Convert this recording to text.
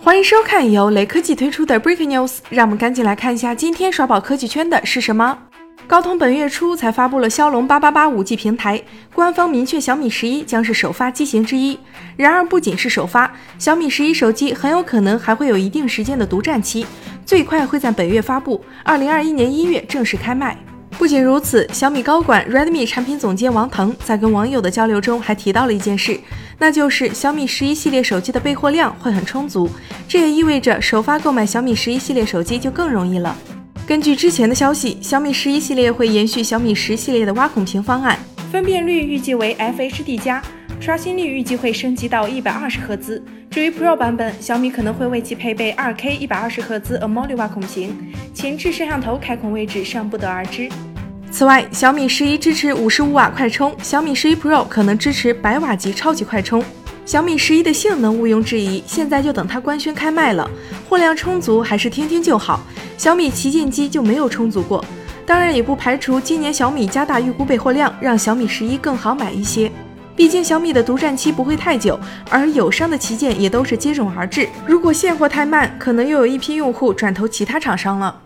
欢迎收看由雷科技推出的 Breaking News，让我们赶紧来看一下今天刷爆科技圈的是什么。高通本月初才发布了骁龙八八八五 G 平台，官方明确小米十一将是首发机型之一。然而，不仅是首发，小米十一手机很有可能还会有一定时间的独占期，最快会在本月发布，二零二一年一月正式开卖。不仅如此，小米高管 Redmi 产品总监王腾在跟网友的交流中还提到了一件事，那就是小米十一系列手机的备货量会很充足，这也意味着首发购买小米十一系列手机就更容易了。根据之前的消息，小米十一系列会延续小米十系列的挖孔屏方案，分辨率预计为 FHD 加，刷新率预计会升级到一百二十赫兹。至于 Pro 版本，小米可能会为其配备 2K 一百二十赫兹 AMOLED 挖孔屏，前置摄像头开孔位置尚不得而知。此外，小米十一支持五十五瓦快充，小米十一 Pro 可能支持百瓦级超级快充。小米十一的性能毋庸置疑，现在就等它官宣开卖了。货量充足还是听听就好，小米旗舰机就没有充足过。当然，也不排除今年小米加大预估备货量，让小米十一更好买一些。毕竟小米的独占期不会太久，而友商的旗舰也都是接踵而至。如果现货太慢，可能又有一批用户转投其他厂商了。